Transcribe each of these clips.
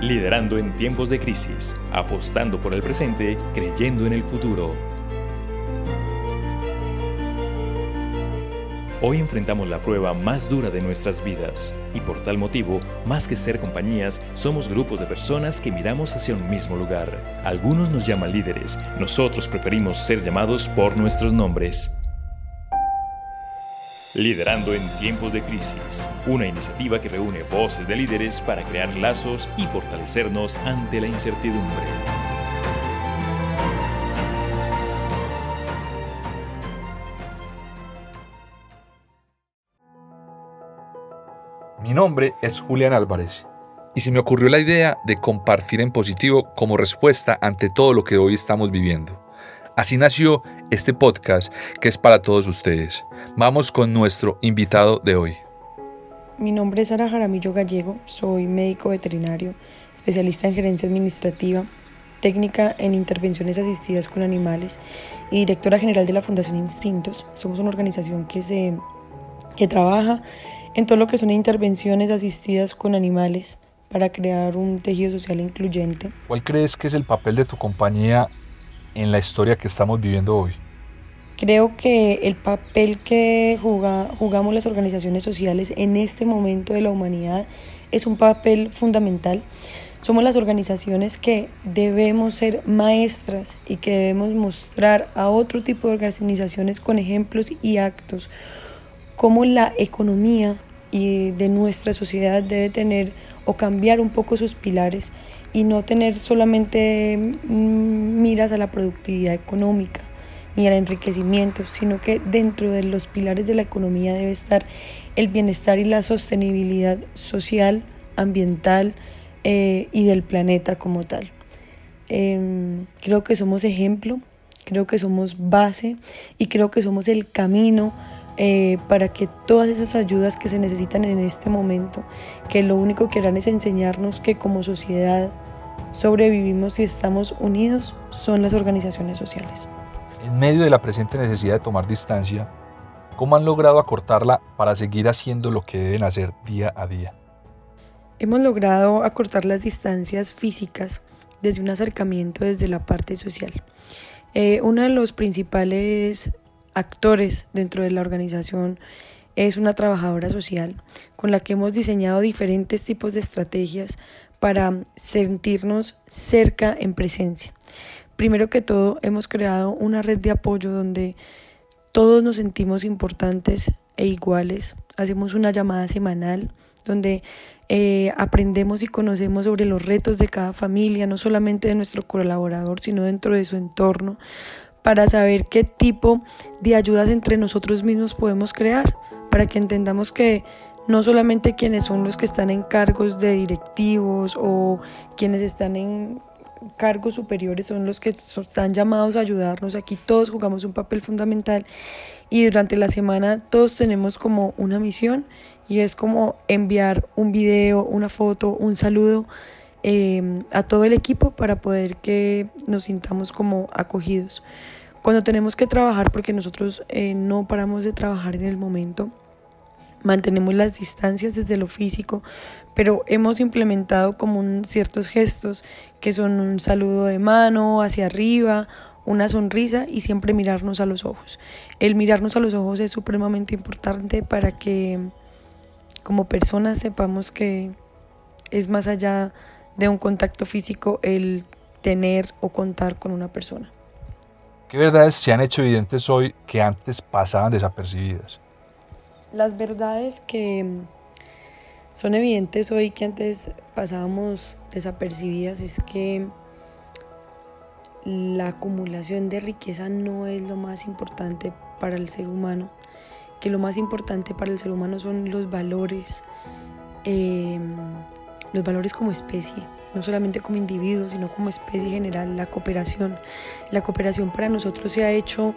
Liderando en tiempos de crisis, apostando por el presente, creyendo en el futuro. Hoy enfrentamos la prueba más dura de nuestras vidas y por tal motivo, más que ser compañías, somos grupos de personas que miramos hacia un mismo lugar. Algunos nos llaman líderes, nosotros preferimos ser llamados por nuestros nombres. Liderando en tiempos de crisis, una iniciativa que reúne voces de líderes para crear lazos y fortalecernos ante la incertidumbre. Mi nombre es Julián Álvarez y se me ocurrió la idea de compartir en positivo como respuesta ante todo lo que hoy estamos viviendo. Así nació este podcast que es para todos ustedes. Vamos con nuestro invitado de hoy. Mi nombre es Sara Jaramillo Gallego, soy médico veterinario, especialista en gerencia administrativa, técnica en intervenciones asistidas con animales y directora general de la Fundación Instintos. Somos una organización que, se, que trabaja en todo lo que son intervenciones asistidas con animales para crear un tejido social incluyente. ¿Cuál crees que es el papel de tu compañía en la historia que estamos viviendo hoy? Creo que el papel que jugamos las organizaciones sociales en este momento de la humanidad es un papel fundamental. Somos las organizaciones que debemos ser maestras y que debemos mostrar a otro tipo de organizaciones con ejemplos y actos cómo la economía y de nuestra sociedad debe tener o cambiar un poco sus pilares y no tener solamente mm, miras a la productividad económica ni al enriquecimiento, sino que dentro de los pilares de la economía debe estar el bienestar y la sostenibilidad social, ambiental eh, y del planeta como tal. Em, creo que somos ejemplo, creo que somos base y creo que somos el camino eh, para que todas esas ayudas que se necesitan en este momento, que lo único que harán es enseñarnos que como sociedad sobrevivimos y estamos unidos, son las organizaciones sociales. En medio de la presente necesidad de tomar distancia, ¿cómo han logrado acortarla para seguir haciendo lo que deben hacer día a día? Hemos logrado acortar las distancias físicas desde un acercamiento desde la parte social. Eh, uno de los principales actores dentro de la organización es una trabajadora social con la que hemos diseñado diferentes tipos de estrategias para sentirnos cerca en presencia. Primero que todo, hemos creado una red de apoyo donde todos nos sentimos importantes e iguales. Hacemos una llamada semanal donde eh, aprendemos y conocemos sobre los retos de cada familia, no solamente de nuestro colaborador, sino dentro de su entorno, para saber qué tipo de ayudas entre nosotros mismos podemos crear, para que entendamos que no solamente quienes son los que están en cargos de directivos o quienes están en cargos superiores son los que están llamados a ayudarnos. Aquí todos jugamos un papel fundamental y durante la semana todos tenemos como una misión y es como enviar un video, una foto, un saludo Em, a todo el equipo para poder que nos sintamos como acogidos. Cuando tenemos que trabajar, porque nosotros eh, no paramos de trabajar en el momento, mantenemos las distancias desde lo físico, pero hemos implementado como ciertos gestos que son un saludo de mano hacia arriba, una sonrisa y siempre mirarnos a los ojos. El mirarnos a los ojos es supremamente importante para que como personas sepamos que es más allá de un contacto físico el tener o contar con una persona. ¿Qué verdades se han hecho evidentes hoy que antes pasaban desapercibidas? Las verdades que son evidentes hoy que antes pasábamos desapercibidas es que la acumulación de riqueza no es lo más importante para el ser humano, que lo más importante para el ser humano son los valores, eh, los valores como especie, no solamente como individuo, sino como especie general, la cooperación. La cooperación para nosotros se ha hecho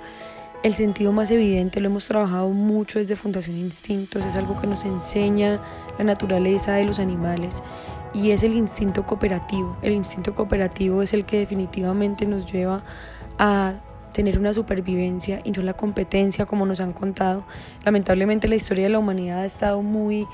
el sentido más evidente, lo hemos trabajado mucho desde Fundación Instintos, es algo que nos enseña la naturaleza de los animales y es el instinto cooperativo. El instinto cooperativo es el que definitivamente nos lleva a tener una supervivencia y no la competencia como nos han contado. Lamentablemente la historia de la humanidad ha estado muy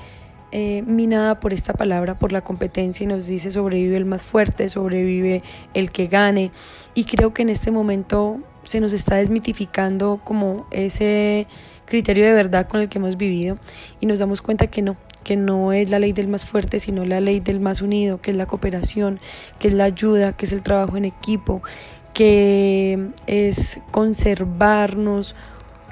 eh, minada por esta palabra, por la competencia y nos dice sobrevive el más fuerte, sobrevive el que gane. Y creo que en este momento se nos está desmitificando como ese criterio de verdad con el que hemos vivido y nos damos cuenta que no, que no es la ley del más fuerte, sino la ley del más unido, que es la cooperación, que es la ayuda, que es el trabajo en equipo, que es conservarnos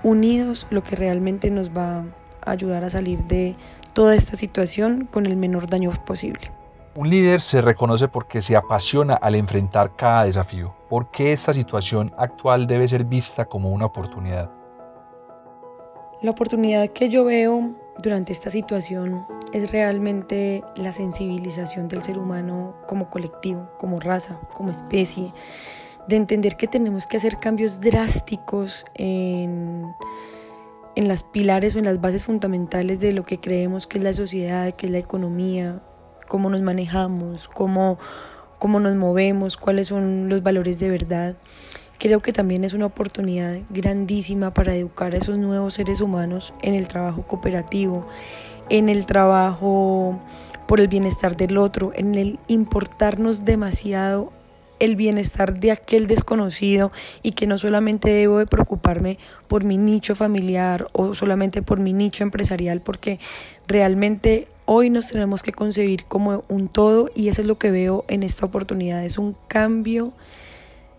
unidos lo que realmente nos va a ayudar a salir de toda esta situación con el menor daño posible. Un líder se reconoce porque se apasiona al enfrentar cada desafío. ¿Por qué esta situación actual debe ser vista como una oportunidad? La oportunidad que yo veo durante esta situación es realmente la sensibilización del ser humano como colectivo, como raza, como especie, de entender que tenemos que hacer cambios drásticos en, en las pilares o en las bases fundamentales de lo que creemos que es la sociedad, que es la economía, cómo nos manejamos, cómo, cómo nos movemos, cuáles son los valores de verdad. Creo que también es una oportunidad grandísima para educar a esos nuevos seres humanos en el trabajo cooperativo, en el trabajo por el bienestar del otro, en el importarnos demasiado el bienestar de aquel desconocido y que no solamente debo de preocuparme por mi nicho familiar o solamente por mi nicho empresarial, porque realmente hoy nos tenemos que concebir como un todo y eso es lo que veo en esta oportunidad, es un cambio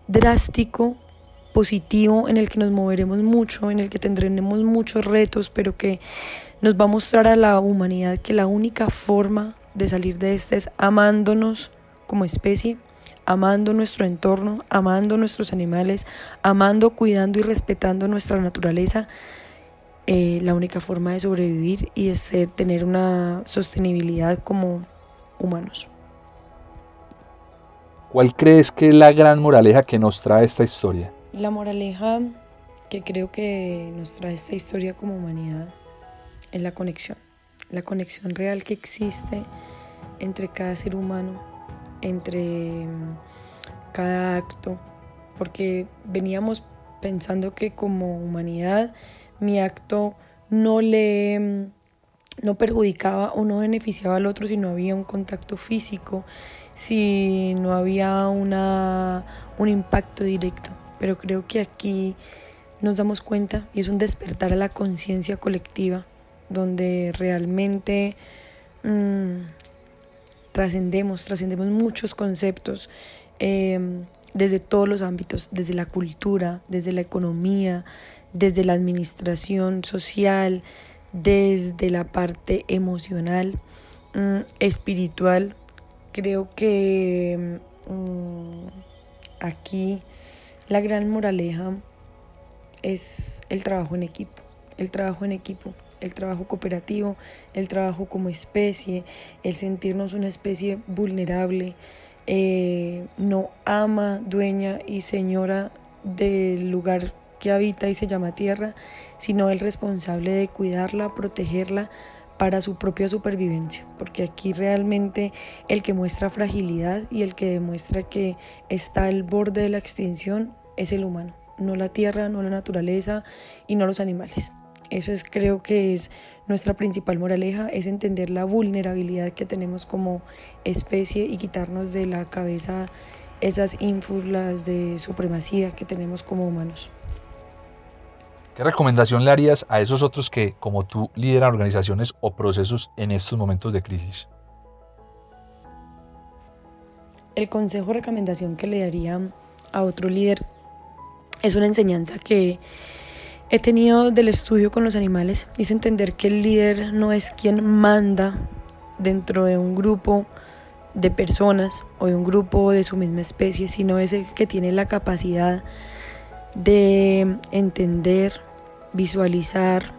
drástico, positivo, en el que nos moveremos mucho, en el que tendremos muchos retos, pero que nos va a mostrar a la humanidad que la única forma de salir de esta es amándonos como especie, amando nuestro entorno, amando nuestros animales, amando, cuidando y respetando nuestra naturaleza. Eh, la única forma de sobrevivir y de ser, tener una sostenibilidad como humanos. ¿Cuál crees que es la gran moraleja que nos trae esta historia? La moraleja que creo que nos trae esta historia como humanidad es la conexión, la conexión real que existe entre cada ser humano, entre mm, cada acto, porque veníamos pensando que como humanidad mi acto no le mm, no perjudicaba o no beneficiaba al otro si no había un contacto físico, si no había una, un impacto directo. Pero creo que aquí nos damos cuenta y es un despertar a la conciencia colectiva, donde realmente mm, trascendemos, trascendemos muchos conceptos. Em, desde todos los ámbitos, desde la cultura, desde la economía, desde la administración social, desde la parte emocional, mm, espiritual. Creo que mm, aquí la gran moraleja es el trabajo en equipo, el trabajo en equipo, el trabajo cooperativo, el trabajo como especie, el sentirnos una especie vulnerable, eh, no ama, dueña y señora del lugar que habita y se llama tierra, sino el responsable de cuidarla, protegerla para su propia supervivencia, porque aquí realmente el que muestra fragilidad y el que demuestra que está al borde de la extinción es el humano, no la tierra, no la naturaleza y no los animales. Eso es, creo que es nuestra principal moraleja, es entender la vulnerabilidad que tenemos como especie y quitarnos de la cabeza esas ínfulas de supremacía que tenemos como humanos. ¿Qué recomendación le harías a esos otros que, como tú, lideran organizaciones o procesos en estos momentos de crisis? El consejo o recomendación que le daría a otro líder es una enseñanza que he tenido del estudio con los animales. Es entender que el líder no es quien manda dentro de un grupo de personas o de un grupo de su misma especie, sino es el que tiene la capacidad de entender, visualizar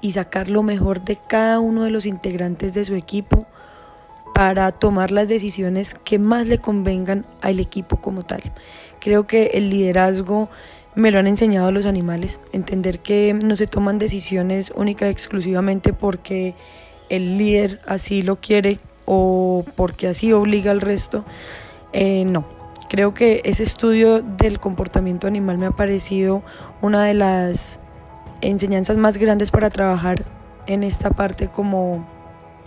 y sacar lo mejor de cada uno de los integrantes de su equipo para tomar las decisiones que más le convengan al equipo como tal. Creo que el liderazgo me lo han enseñado los animales, entender que no se toman decisiones única exclusivamente porque el líder así lo quiere o porque así obliga al resto. Eh, no, creo que ese estudio del comportamiento animal me ha parecido una de las enseñanzas más grandes para trabajar en esta parte como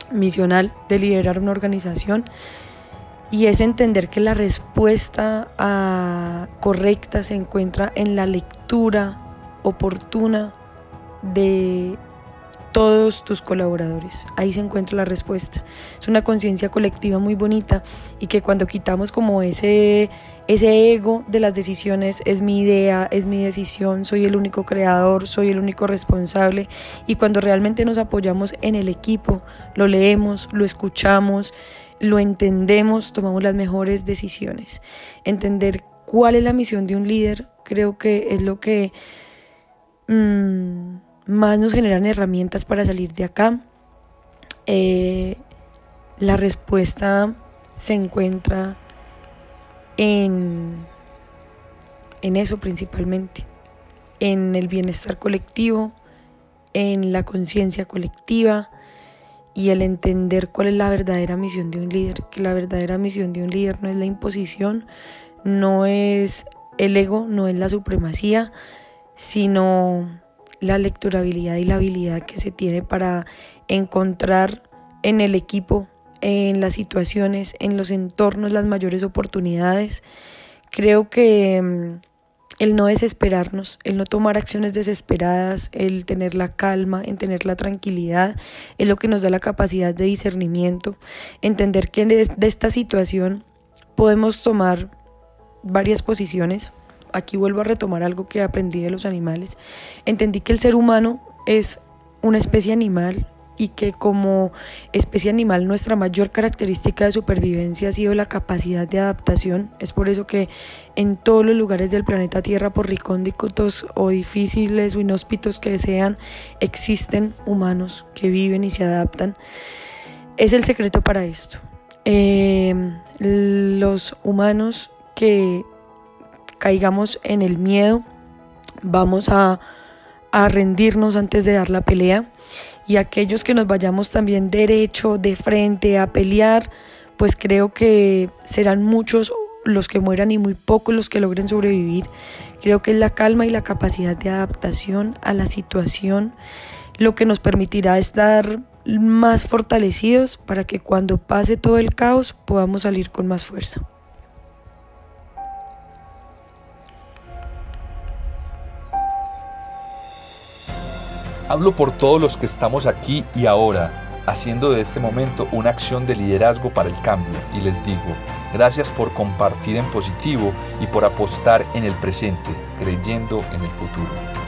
misional de liderar una organización y es entender que la respuesta ah, correcta se encuentra en la lectura oportuna de todos tus colaboradores. Ahí se encuentra la respuesta. Es una conciencia colectiva muy bonita y que cuando quitamos como ese, ese ego de las decisiones, es mi idea, es mi decisión, soy el único creador, soy el único responsable y cuando realmente nos apoyamos en el equipo, lo leemos, lo escuchamos, lo entendemos, tomamos las mejores decisiones. Entender cuál es la misión de un líder creo que es lo que... Mm, más nos generan herramientas para salir de acá. Eh, la respuesta se encuentra en, en eso principalmente, en el bienestar colectivo, en la conciencia colectiva y el entender cuál es la verdadera misión de un líder, que la verdadera misión de un líder no es la imposición, no es el ego, no es la supremacía, sino la lecturabilidad y la habilidad que se tiene para encontrar en el equipo, en las situaciones, en los entornos las mayores oportunidades. Creo que mm, el no desesperarnos, el no tomar acciones desesperadas, el tener la calma, en tener la tranquilidad, es lo que nos da la capacidad de discernimiento, entender que de esta situación podemos tomar varias posiciones, aquí vuelvo a retomar algo que aprendí de los animales. Entendí que el ser humano es una especie animal y que como especie animal nuestra mayor característica de supervivencia ha sido la capacidad de adaptación. Es por eso que en todos los lugares del planeta Tierra, por recónditos o difíciles o inhóspitos que sean, existen humanos que viven y se adaptan. Es el secreto para esto. Eh, los humanos que caigamos en el miedo, vamos a, rendirnos antes de dar la pelea y aquellos que nos vayamos también derecho, de frente a pelear, pues creo que serán muchos los que mueran y muy pocos los que logren sobrevivir. Creo que es la calma y la capacidad de adaptación a la situación lo que nos permitirá estar más fortalecidos para que cuando pase todo el caos podamos salir con más fuerza. Hablo por todos los que estamos aquí y ahora, haciendo de este momento una acción de liderazgo para el cambio, y les digo, gracias por compartir en positivo y por apostar en el presente, creyendo en el futuro.